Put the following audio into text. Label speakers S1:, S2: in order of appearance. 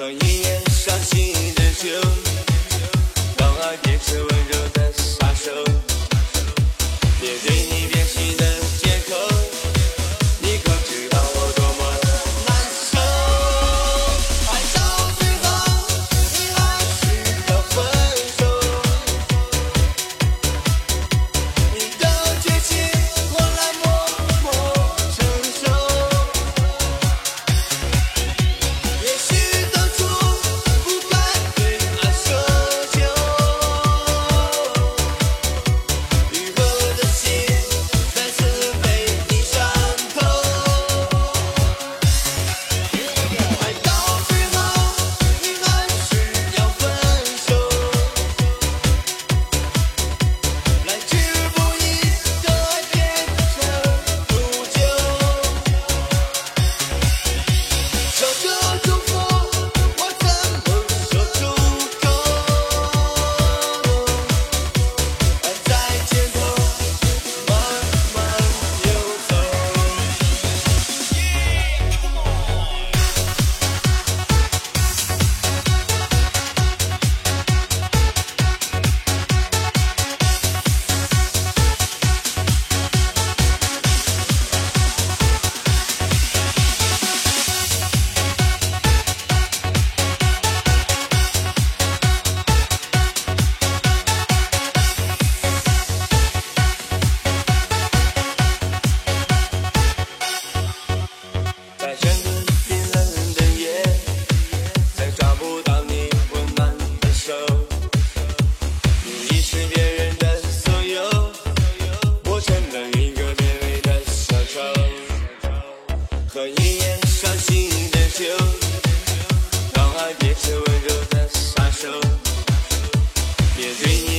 S1: 喝一夜伤心的酒 Pedrinho.